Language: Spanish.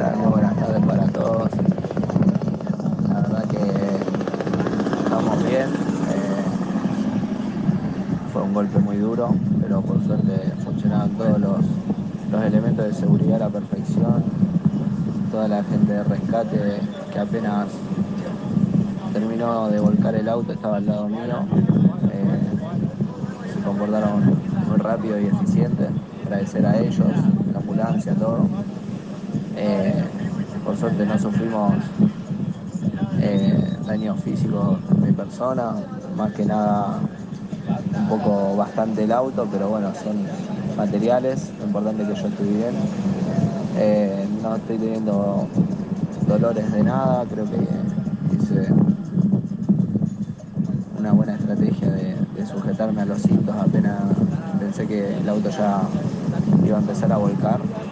tardes? Buenas tardes para todos. La verdad que estamos bien. Eh, fue un golpe muy duro, pero por suerte funcionaban todos los, los elementos de seguridad a la perfección. Toda la gente de rescate que apenas terminó de volcar el auto estaba al lado mío. Eh, se comportaron muy rápido y eficiente. Agradecer a ellos, la ambulancia, todo. Eh, por suerte no sufrimos eh, daños físicos mi persona, más que nada un poco bastante el auto, pero bueno, son materiales, lo importante es que yo estoy bien. Eh, no estoy teniendo dolores de nada, creo que hice una buena estrategia de, de sujetarme a los cintos apenas pensé que el auto ya iba a empezar a volcar.